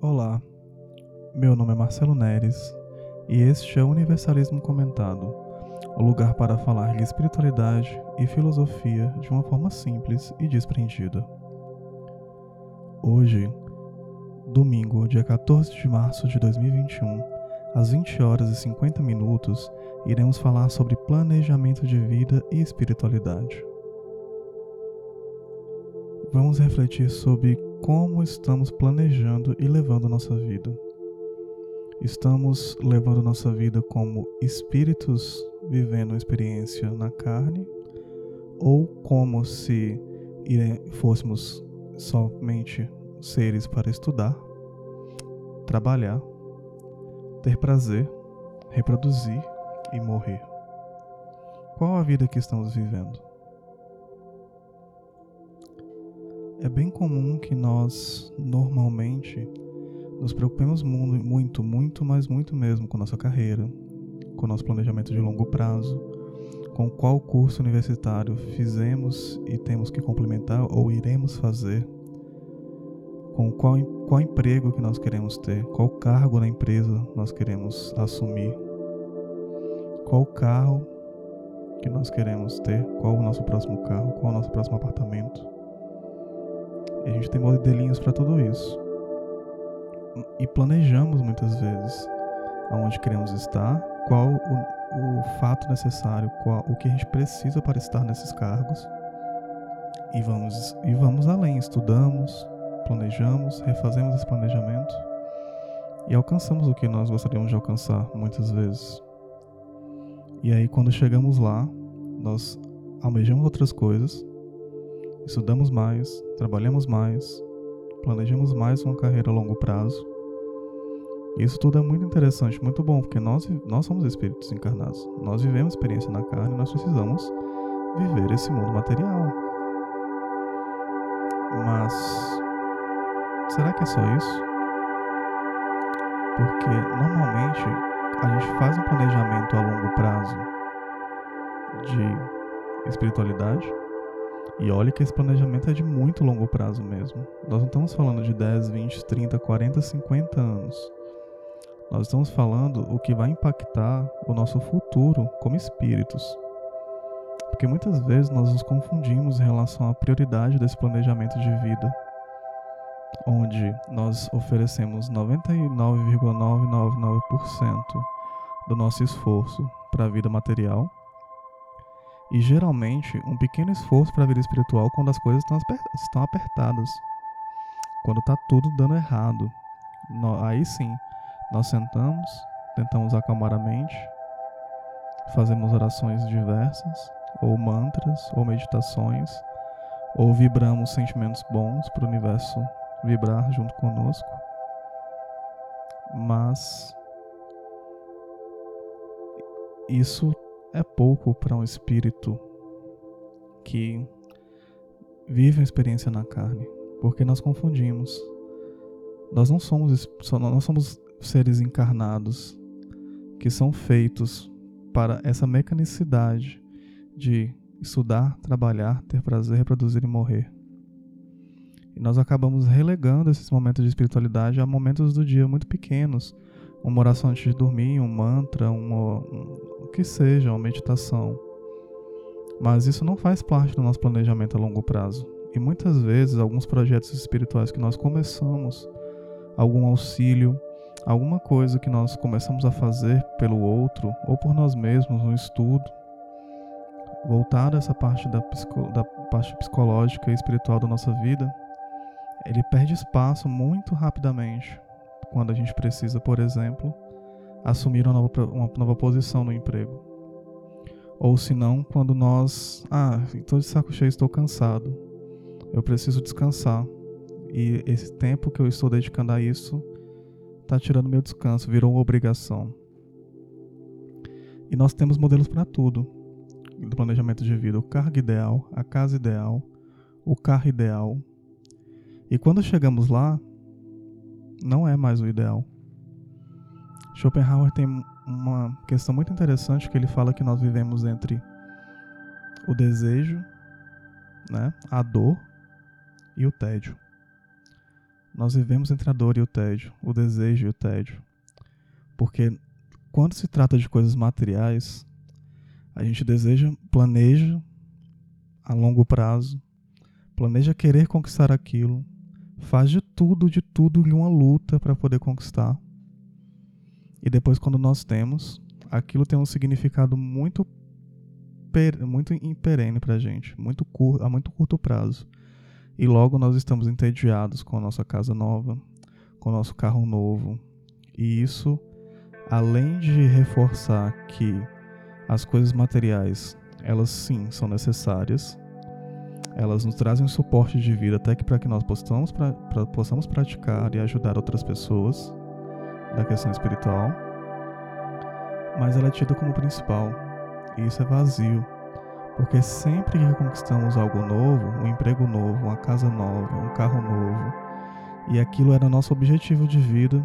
Olá, meu nome é Marcelo Neres e este é o Universalismo Comentado, o lugar para falar de espiritualidade e filosofia de uma forma simples e desprendida. Hoje, domingo, dia 14 de março de 2021, às 20 horas e 50 minutos, iremos falar sobre planejamento de vida e espiritualidade. Vamos refletir sobre como estamos planejando e levando nossa vida. Estamos levando nossa vida como espíritos vivendo uma experiência na carne ou como se fôssemos somente seres para estudar, trabalhar, ter prazer, reproduzir e morrer. Qual a vida que estamos vivendo? É bem comum que nós, normalmente, nos preocupemos muito, muito, mas muito mesmo com nossa carreira, com nosso planejamento de longo prazo, com qual curso universitário fizemos e temos que complementar ou iremos fazer, com qual, qual emprego que nós queremos ter, qual cargo na empresa nós queremos assumir, qual carro que nós queremos ter, qual o nosso próximo carro, qual o nosso próximo apartamento. E a gente tem modelinhos para tudo isso. E planejamos muitas vezes aonde queremos estar, qual o, o fato necessário, qual o que a gente precisa para estar nesses cargos. E vamos, e vamos além, estudamos, planejamos, refazemos esse planejamento e alcançamos o que nós gostaríamos de alcançar muitas vezes. E aí, quando chegamos lá, nós almejamos outras coisas, estudamos mais, trabalhamos mais, planejamos mais uma carreira a longo prazo. Isso tudo é muito interessante, muito bom, porque nós, nós somos espíritos encarnados. Nós vivemos experiência na carne, nós precisamos viver esse mundo material. Mas será que é só isso? Porque normalmente a gente faz um planejamento a longo prazo de espiritualidade e olha que esse planejamento é de muito longo prazo mesmo. Nós não estamos falando de 10, 20, 30, 40, 50 anos. Nós estamos falando o que vai impactar o nosso futuro como espíritos. Porque muitas vezes nós nos confundimos em relação à prioridade desse planejamento de vida, onde nós oferecemos 99,999% do nosso esforço para a vida material e geralmente um pequeno esforço para a vida espiritual quando as coisas estão apertadas, quando está tudo dando errado. Aí sim, nós sentamos, tentamos acalmar a mente, fazemos orações diversas, ou mantras, ou meditações, ou vibramos sentimentos bons para o universo vibrar junto conosco. Mas isso é pouco para um espírito que vive uma experiência na carne, porque nós confundimos. Nós não somos nós somos seres encarnados que são feitos para essa mecanicidade de estudar, trabalhar, ter prazer, reproduzir e morrer. E nós acabamos relegando esses momentos de espiritualidade a momentos do dia muito pequenos. Uma oração antes de dormir, um mantra, um, o que seja, uma meditação. Mas isso não faz parte do nosso planejamento a longo prazo. E muitas vezes, alguns projetos espirituais que nós começamos, algum auxílio, alguma coisa que nós começamos a fazer pelo outro ou por nós mesmos, um estudo, voltado a essa parte da, da parte psicológica e espiritual da nossa vida, ele perde espaço muito rapidamente quando a gente precisa, por exemplo, assumir uma nova, uma nova posição no emprego. Ou se não, quando nós, ah, estou de saco cheio, estou cansado, eu preciso descansar. E esse tempo que eu estou dedicando a isso está tirando meu descanso, virou uma obrigação. E nós temos modelos para tudo do planejamento de vida: o cargo ideal, a casa ideal, o carro ideal. E quando chegamos lá, não é mais o ideal. Schopenhauer tem uma questão muito interessante que ele fala que nós vivemos entre o desejo, né, a dor e o tédio. nós vivemos entre a dor e o tédio, o desejo e o tédio. Porque quando se trata de coisas materiais, a gente deseja, planeja a longo prazo, planeja querer conquistar aquilo, faz de tudo, de tudo uma luta para poder conquistar. E depois, quando nós temos, aquilo tem um significado muito, muito imperene para a gente, muito cur, a muito curto prazo. E logo nós estamos entediados com a nossa casa nova, com o nosso carro novo. E isso, além de reforçar que as coisas materiais, elas sim são necessárias, elas nos trazem um suporte de vida até que para que nós possamos, pra, pra, possamos praticar e ajudar outras pessoas da questão espiritual, mas ela é tida como principal. E isso é vazio, porque sempre que conquistamos algo novo, um emprego novo, uma casa nova, um carro novo, e aquilo era nosso objetivo de vida,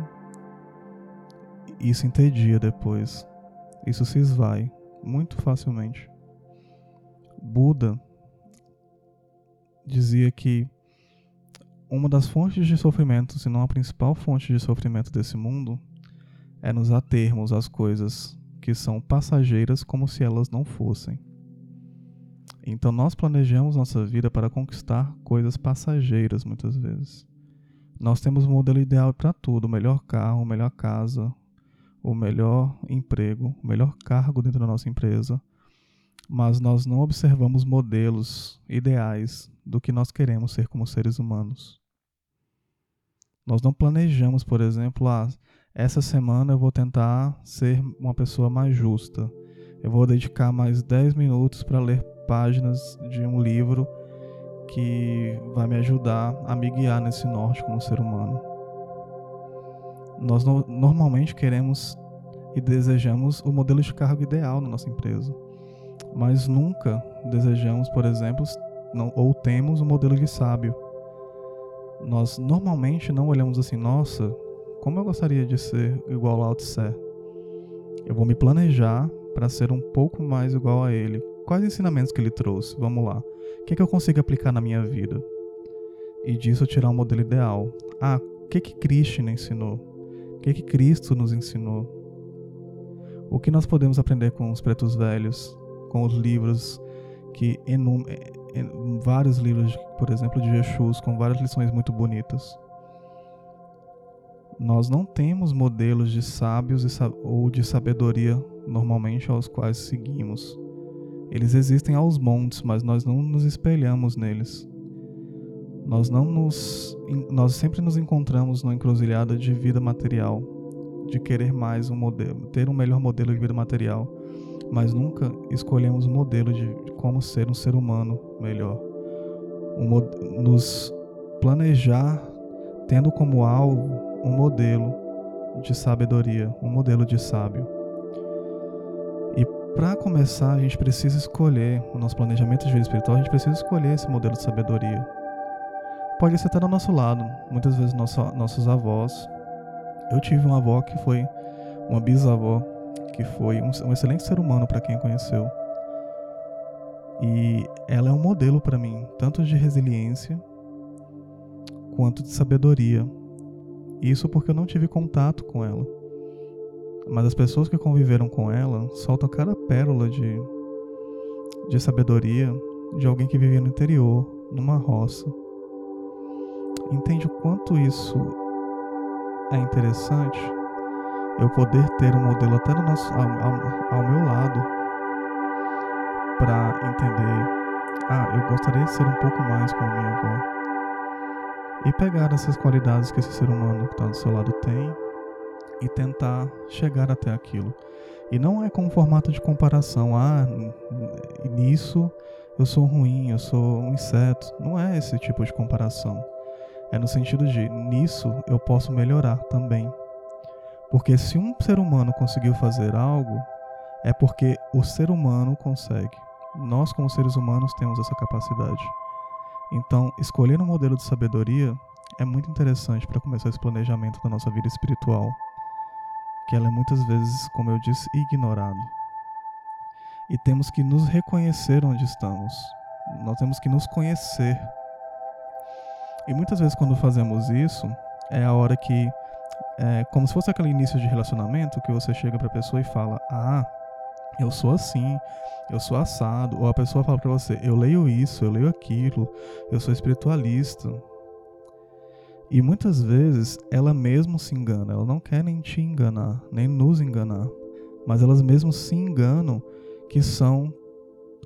isso entedia depois. Isso se esvai muito facilmente. Buda dizia que uma das fontes de sofrimento, se não a principal fonte de sofrimento desse mundo, é nos atermos às coisas que são passageiras como se elas não fossem. Então nós planejamos nossa vida para conquistar coisas passageiras muitas vezes. Nós temos um modelo ideal para tudo: o melhor carro, a melhor casa, o melhor emprego, o melhor cargo dentro da nossa empresa, mas nós não observamos modelos ideais do que nós queremos ser como seres humanos. Nós não planejamos, por exemplo, ah, essa semana eu vou tentar ser uma pessoa mais justa. Eu vou dedicar mais 10 minutos para ler páginas de um livro que vai me ajudar a me guiar nesse norte como ser humano. Nós no, normalmente queremos e desejamos o modelo de cargo ideal na nossa empresa mas nunca desejamos, por exemplo, não, ou temos o um modelo de sábio. Nós normalmente não olhamos assim, nossa, como eu gostaria de ser igual ao Tse. Eu vou me planejar para ser um pouco mais igual a ele. Quais ensinamentos que ele trouxe? Vamos lá. O que, é que eu consigo aplicar na minha vida? E disso tirar um modelo ideal. Ah, o que que Krishna ensinou? O que que Cristo nos ensinou? O que nós podemos aprender com os pretos velhos? com os livros que vários livros, por exemplo, de Jesus, com várias lições muito bonitas. Nós não temos modelos de sábios ou de sabedoria normalmente aos quais seguimos. Eles existem aos montes, mas nós não nos espelhamos neles. Nós não nos nós sempre nos encontramos numa encruzilhada de vida material, de querer mais um modelo, ter um melhor modelo de vida material mas nunca escolhemos um modelo de como ser um ser humano melhor. Um, nos planejar tendo como alvo um modelo de sabedoria, um modelo de sábio. E para começar, a gente precisa escolher, o nosso planejamento de vida espiritual, a gente precisa escolher esse modelo de sabedoria. Pode ser até do nosso lado, muitas vezes nosso, nossos avós. Eu tive uma avó que foi uma bisavó que foi um, um excelente ser humano para quem conheceu. E ela é um modelo para mim, tanto de resiliência quanto de sabedoria. Isso porque eu não tive contato com ela. Mas as pessoas que conviveram com ela soltam cada pérola de, de sabedoria de alguém que vivia no interior, numa roça. Entende o quanto isso é interessante? Eu poder ter um modelo até no nosso, ao, ao, ao meu lado para entender, ah, eu gostaria de ser um pouco mais como minha avó. E pegar essas qualidades que esse ser humano que está do seu lado tem e tentar chegar até aquilo. E não é com um formato de comparação, ah, nisso eu sou ruim, eu sou um inseto. Não é esse tipo de comparação. É no sentido de nisso eu posso melhorar também. Porque se um ser humano conseguiu fazer algo, é porque o ser humano consegue. Nós, como seres humanos, temos essa capacidade. Então, escolher um modelo de sabedoria é muito interessante para começar esse planejamento da nossa vida espiritual, que ela é muitas vezes, como eu disse, ignorado. E temos que nos reconhecer onde estamos. Nós temos que nos conhecer. E muitas vezes quando fazemos isso, é a hora que é como se fosse aquele início de relacionamento que você chega para a pessoa e fala: "Ah, eu sou assim, eu sou assado", ou a pessoa fala para você: "Eu leio isso, eu leio aquilo, eu sou espiritualista". E muitas vezes ela mesmo se engana, ela não quer nem te enganar, nem nos enganar, mas elas mesmo se enganam que são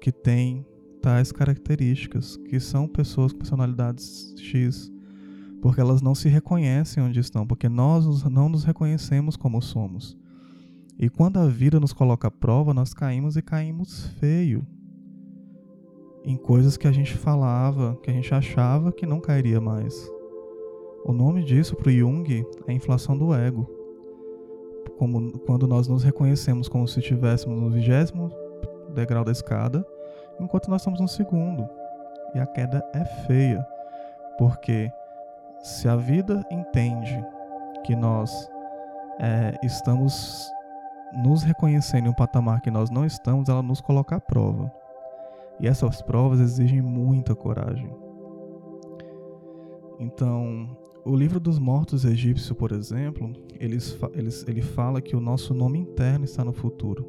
que têm tais características, que são pessoas com personalidades X, porque elas não se reconhecem onde estão, porque nós não nos reconhecemos como somos. E quando a vida nos coloca à prova, nós caímos e caímos feio em coisas que a gente falava, que a gente achava que não cairia mais. O nome disso para Jung é inflação do ego. Como, quando nós nos reconhecemos como se estivéssemos no vigésimo degrau da escada, enquanto nós estamos no segundo. E a queda é feia, porque se a vida entende que nós é, estamos nos reconhecendo em um patamar que nós não estamos, ela nos coloca à prova. E essas provas exigem muita coragem. Então, o livro dos mortos egípcio, por exemplo, eles, eles, ele fala que o nosso nome interno está no futuro.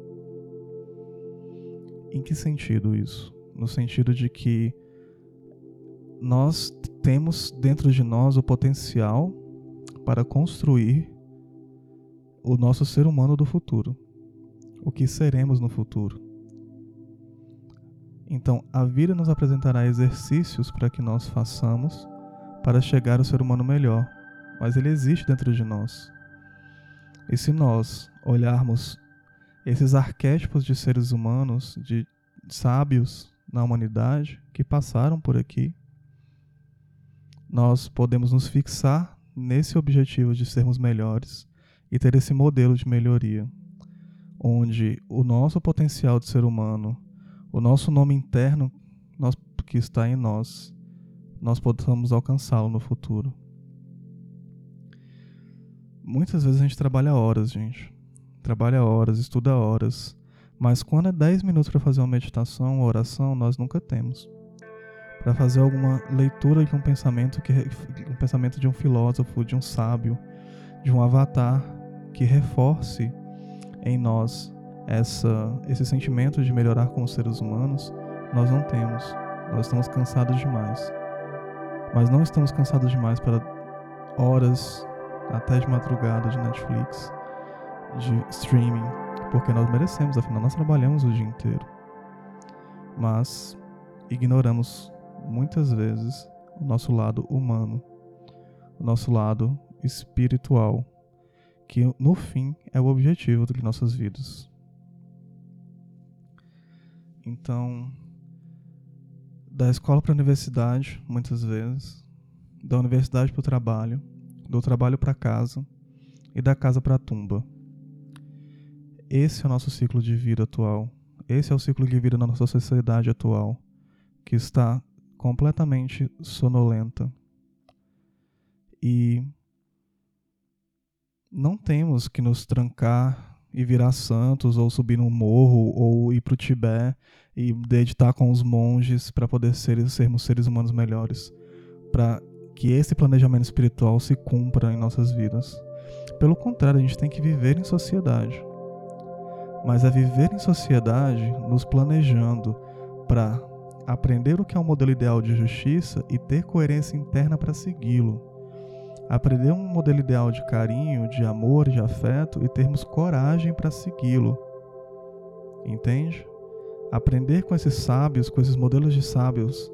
Em que sentido isso? No sentido de que nós temos dentro de nós o potencial para construir o nosso ser humano do futuro, o que seremos no futuro. Então, a vida nos apresentará exercícios para que nós façamos para chegar ao ser humano melhor, mas ele existe dentro de nós. E se nós olharmos esses arquétipos de seres humanos, de sábios na humanidade que passaram por aqui, nós podemos nos fixar nesse objetivo de sermos melhores e ter esse modelo de melhoria, onde o nosso potencial de ser humano, o nosso nome interno nós, que está em nós, nós possamos alcançá-lo no futuro. Muitas vezes a gente trabalha horas, gente. Trabalha horas, estuda horas. Mas quando é 10 minutos para fazer uma meditação, uma oração, nós nunca temos para fazer alguma leitura de um pensamento que um pensamento de um filósofo, de um sábio, de um avatar que reforce em nós essa esse sentimento de melhorar como seres humanos, nós não temos. Nós estamos cansados demais. Mas não estamos cansados demais para horas até de madrugada de Netflix, de streaming, porque nós merecemos, afinal nós trabalhamos o dia inteiro. Mas ignoramos muitas vezes o nosso lado humano, o nosso lado espiritual, que no fim é o objetivo de nossas vidas. Então, da escola para a universidade, muitas vezes, da universidade para o trabalho, do trabalho para casa e da casa para a tumba. Esse é o nosso ciclo de vida atual. Esse é o ciclo de vida na nossa sociedade atual, que está completamente sonolenta. E não temos que nos trancar e virar santos, ou subir num morro, ou ir para o Tibete e deditar com os monges para poder ser, sermos seres humanos melhores, para que esse planejamento espiritual se cumpra em nossas vidas. Pelo contrário, a gente tem que viver em sociedade. Mas é viver em sociedade nos planejando para aprender o que é um modelo ideal de justiça e ter coerência interna para segui-lo. Aprender um modelo ideal de carinho, de amor, de afeto e termos coragem para segui-lo. Entende? Aprender com esses sábios, com esses modelos de sábios,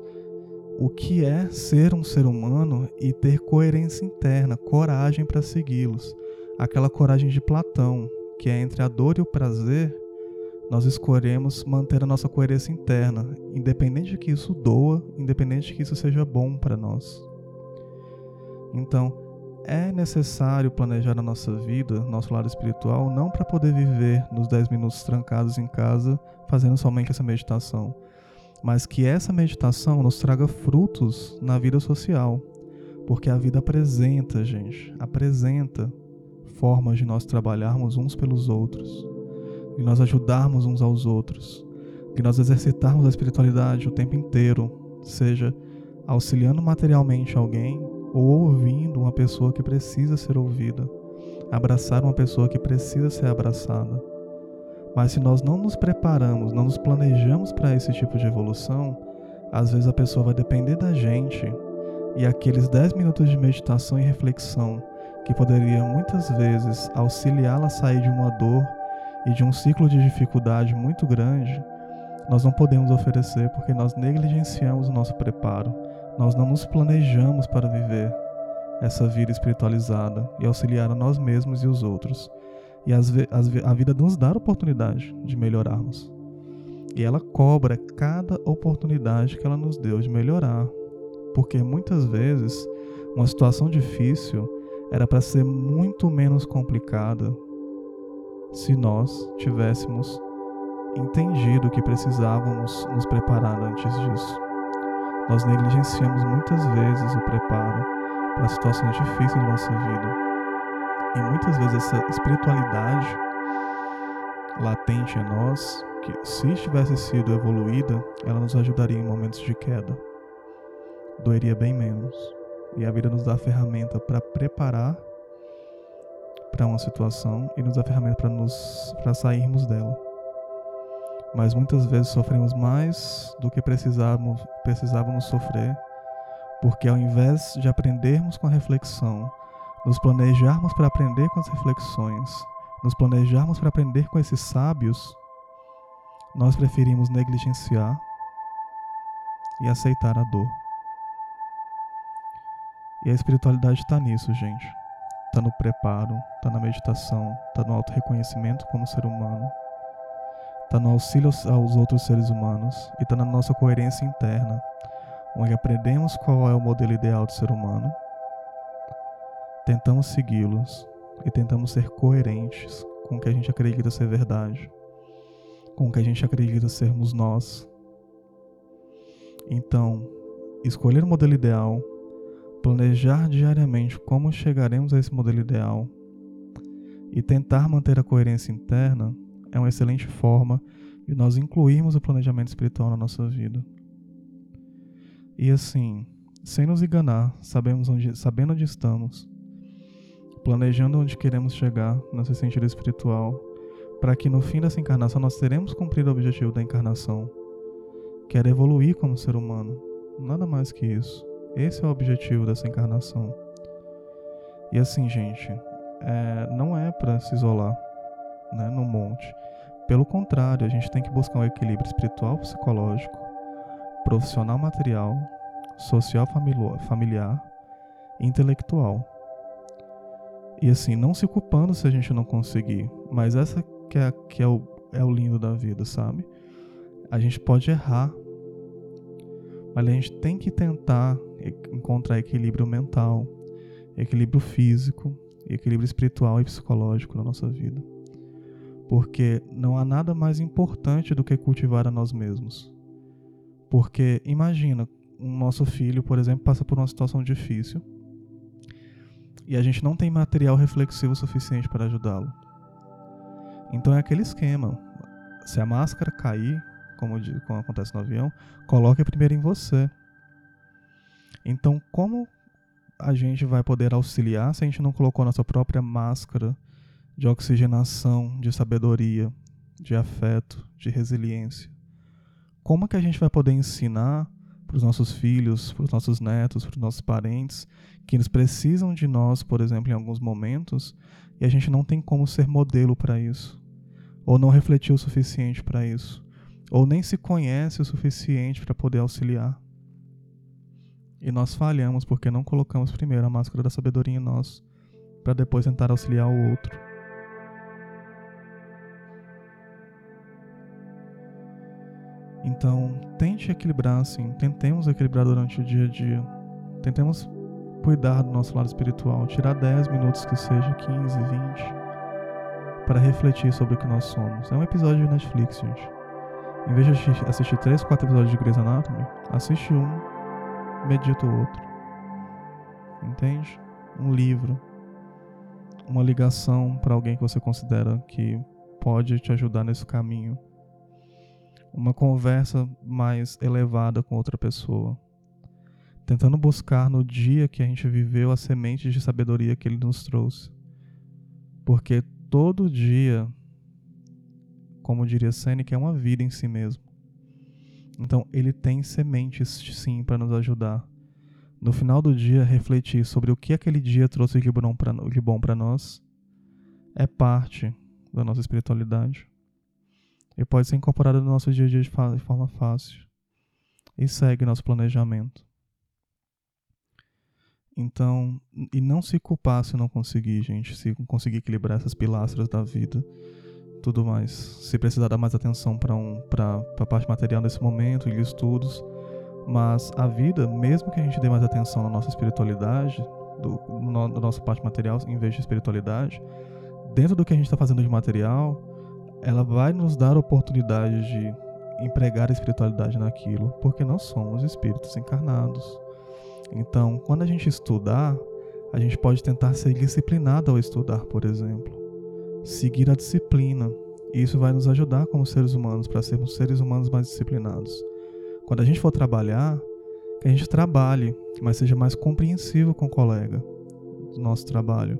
o que é ser um ser humano e ter coerência interna, coragem para segui-los. Aquela coragem de Platão, que é entre a dor e o prazer, nós escolhemos manter a nossa coerência interna, independente de que isso doa, independente de que isso seja bom para nós. Então, é necessário planejar a nossa vida, nosso lado espiritual, não para poder viver nos 10 minutos trancados em casa fazendo somente essa meditação, mas que essa meditação nos traga frutos na vida social, porque a vida apresenta, gente, apresenta formas de nós trabalharmos uns pelos outros de nós ajudarmos uns aos outros, de nós exercitarmos a espiritualidade o tempo inteiro, seja auxiliando materialmente alguém ou ouvindo uma pessoa que precisa ser ouvida, abraçar uma pessoa que precisa ser abraçada. Mas se nós não nos preparamos, não nos planejamos para esse tipo de evolução, às vezes a pessoa vai depender da gente e aqueles 10 minutos de meditação e reflexão que poderia muitas vezes auxiliá-la a sair de uma dor e de um ciclo de dificuldade muito grande, nós não podemos oferecer porque nós negligenciamos o nosso preparo, nós não nos planejamos para viver essa vida espiritualizada e auxiliar a nós mesmos e os outros. E as, as, a vida nos dá a oportunidade de melhorarmos. E ela cobra cada oportunidade que ela nos deu de melhorar. Porque muitas vezes uma situação difícil era para ser muito menos complicada se nós tivéssemos entendido que precisávamos nos preparar antes disso. Nós negligenciamos muitas vezes o preparo para situações difíceis da nossa vida. E muitas vezes essa espiritualidade latente em nós, que se tivesse sido evoluída, ela nos ajudaria em momentos de queda. Doeria bem menos. E a vida nos dá a ferramenta para preparar para uma situação e nos dá ferramenta para nos para sairmos dela mas muitas vezes sofremos mais do que precisávamos, precisávamos sofrer, porque ao invés de aprendermos com a reflexão, nos planejarmos para aprender com as reflexões, nos planejarmos para aprender com esses sábios, nós preferimos negligenciar e aceitar a dor. E a espiritualidade está nisso, gente. Está no preparo, está na meditação, está no auto-reconhecimento como ser humano está no auxílio aos outros seres humanos e está na nossa coerência interna, onde aprendemos qual é o modelo ideal de ser humano, tentamos segui-los e tentamos ser coerentes com o que a gente acredita ser verdade, com o que a gente acredita sermos nós. Então, escolher o modelo ideal, planejar diariamente como chegaremos a esse modelo ideal e tentar manter a coerência interna é uma excelente forma de nós incluirmos o planejamento espiritual na nossa vida. E assim, sem nos enganar, sabemos onde, sabendo onde estamos, planejando onde queremos chegar nesse sentido espiritual, para que no fim dessa encarnação nós teremos cumprido o objetivo da encarnação, que era evoluir como ser humano. Nada mais que isso. Esse é o objetivo dessa encarnação. E assim, gente, é, não é para se isolar né, no monte. Pelo contrário, a gente tem que buscar um equilíbrio espiritual, psicológico, profissional material, social familiar intelectual. E assim, não se culpando se a gente não conseguir, mas essa que é, que é, o, é o lindo da vida, sabe? A gente pode errar, mas a gente tem que tentar encontrar equilíbrio mental, equilíbrio físico, equilíbrio espiritual e psicológico na nossa vida porque não há nada mais importante do que cultivar a nós mesmos. Porque imagina, um nosso filho, por exemplo, passa por uma situação difícil e a gente não tem material reflexivo suficiente para ajudá-lo. Então é aquele esquema. Se a máscara cair, como, como acontece no avião, coloque primeiro em você. Então, como a gente vai poder auxiliar se a gente não colocou nossa própria máscara de oxigenação, de sabedoria, de afeto, de resiliência. Como é que a gente vai poder ensinar para os nossos filhos, para os nossos netos, para os nossos parentes, que eles precisam de nós, por exemplo, em alguns momentos, e a gente não tem como ser modelo para isso, ou não refletiu o suficiente para isso, ou nem se conhece o suficiente para poder auxiliar. E nós falhamos porque não colocamos primeiro a máscara da sabedoria em nós, para depois tentar auxiliar o outro. Então, tente equilibrar, assim, tentemos equilibrar durante o dia a dia. Tentemos cuidar do nosso lado espiritual, tirar 10 minutos que seja, 15, 20, para refletir sobre o que nós somos. É um episódio de Netflix, gente. Em vez de assistir 3, 4 episódios de Grey's Anatomy, assiste um, medita o outro. Entende? Um livro, uma ligação para alguém que você considera que pode te ajudar nesse caminho uma conversa mais elevada com outra pessoa. tentando buscar no dia que a gente viveu a semente de sabedoria que ele nos trouxe. Porque todo dia, como diria Seneca, é uma vida em si mesmo. Então, ele tem sementes sim para nos ajudar. No final do dia, refletir sobre o que aquele dia trouxe de bom para nós é parte da nossa espiritualidade. E pode ser incorporado no nosso dia a dia de forma fácil. E segue nosso planejamento. Então, e não se culpar se não conseguir, gente, se conseguir equilibrar essas pilastras da vida, tudo mais. Se precisar dar mais atenção para um, a parte material nesse momento e estudos, mas a vida, mesmo que a gente dê mais atenção na nossa espiritualidade, do, no, na nossa parte material em vez de espiritualidade, dentro do que a gente está fazendo de material, ela vai nos dar oportunidade de empregar a espiritualidade naquilo, porque nós somos espíritos encarnados. Então, quando a gente estudar, a gente pode tentar ser disciplinado ao estudar, por exemplo. Seguir a disciplina. E isso vai nos ajudar como seres humanos para sermos seres humanos mais disciplinados. Quando a gente for trabalhar, que a gente trabalhe, mas seja mais compreensivo com o colega do nosso trabalho,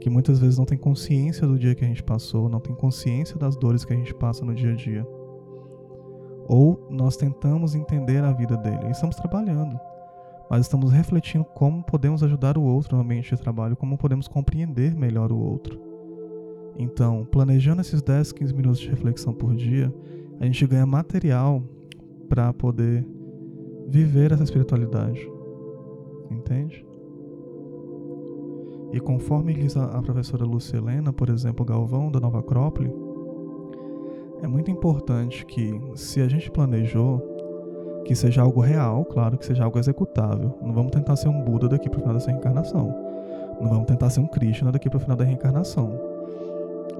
que muitas vezes não tem consciência do dia que a gente passou, não tem consciência das dores que a gente passa no dia a dia. Ou nós tentamos entender a vida dele e estamos trabalhando mas estamos refletindo como podemos ajudar o outro no ambiente de trabalho, como podemos compreender melhor o outro. Então, planejando esses 10, 15 minutos de reflexão por dia, a gente ganha material para poder viver essa espiritualidade. Entende? E conforme diz a, professora Lúcia Helena, por exemplo, Galvão, da Nova Acrópole, é muito importante que, se a gente planejou, que seja algo real, claro, que seja algo executável. Não vamos tentar ser um Buda daqui para o final dessa reencarnação. Não vamos tentar ser um Krishna daqui para o final da reencarnação,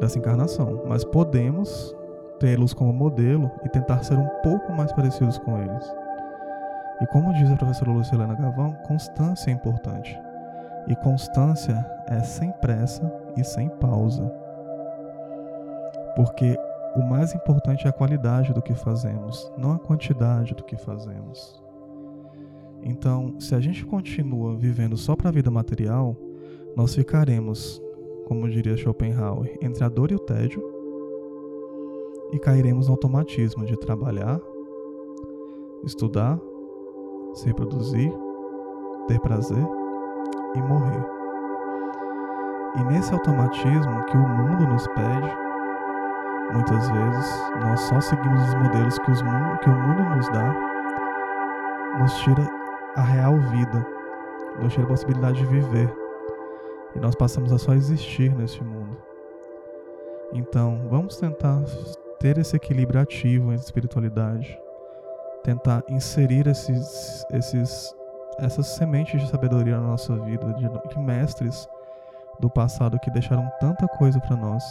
dessa encarnação. Mas podemos tê-los como modelo e tentar ser um pouco mais parecidos com eles. E como diz a professora Lucilena Gavão, constância é importante. E constância é sem pressa e sem pausa. Porque o mais importante é a qualidade do que fazemos, não a quantidade do que fazemos. Então, se a gente continua vivendo só para a vida material, nós ficaremos, como diria Schopenhauer, entre a dor e o tédio e cairemos no automatismo de trabalhar, estudar, se reproduzir, ter prazer e morrer. E nesse automatismo que o mundo nos pede, Muitas vezes nós só seguimos os modelos que, os, que o mundo nos dá, nos tira a real vida, nos tira a possibilidade de viver. E nós passamos a só existir neste mundo. Então, vamos tentar ter esse equilíbrio ativo entre espiritualidade, tentar inserir esses, esses, essas sementes de sabedoria na nossa vida, de, de mestres do passado que deixaram tanta coisa para nós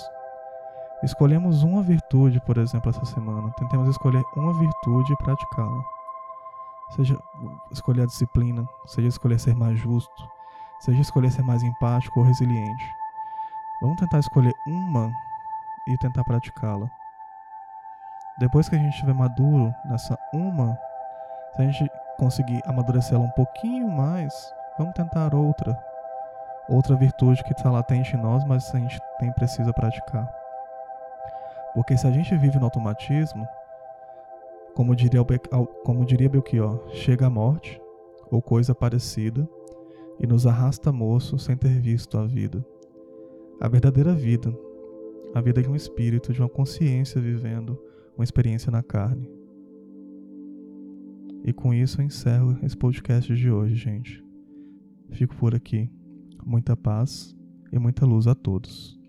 Escolhemos uma virtude, por exemplo, essa semana. Tentemos escolher uma virtude e praticá-la. Seja escolher a disciplina, seja escolher ser mais justo, seja escolher ser mais empático ou resiliente. Vamos tentar escolher uma e tentar praticá-la. Depois que a gente estiver maduro nessa uma, se a gente conseguir amadurecê-la um pouquinho mais, vamos tentar outra. Outra virtude que está latente em nós, mas a gente tem precisa praticar. Porque se a gente vive no automatismo, como diria, como diria Belchior, chega a morte, ou coisa parecida, e nos arrasta moço sem ter visto a vida. A verdadeira vida, a vida de um espírito, de uma consciência vivendo uma experiência na carne. E com isso eu encerro esse podcast de hoje, gente. Fico por aqui. Muita paz e muita luz a todos.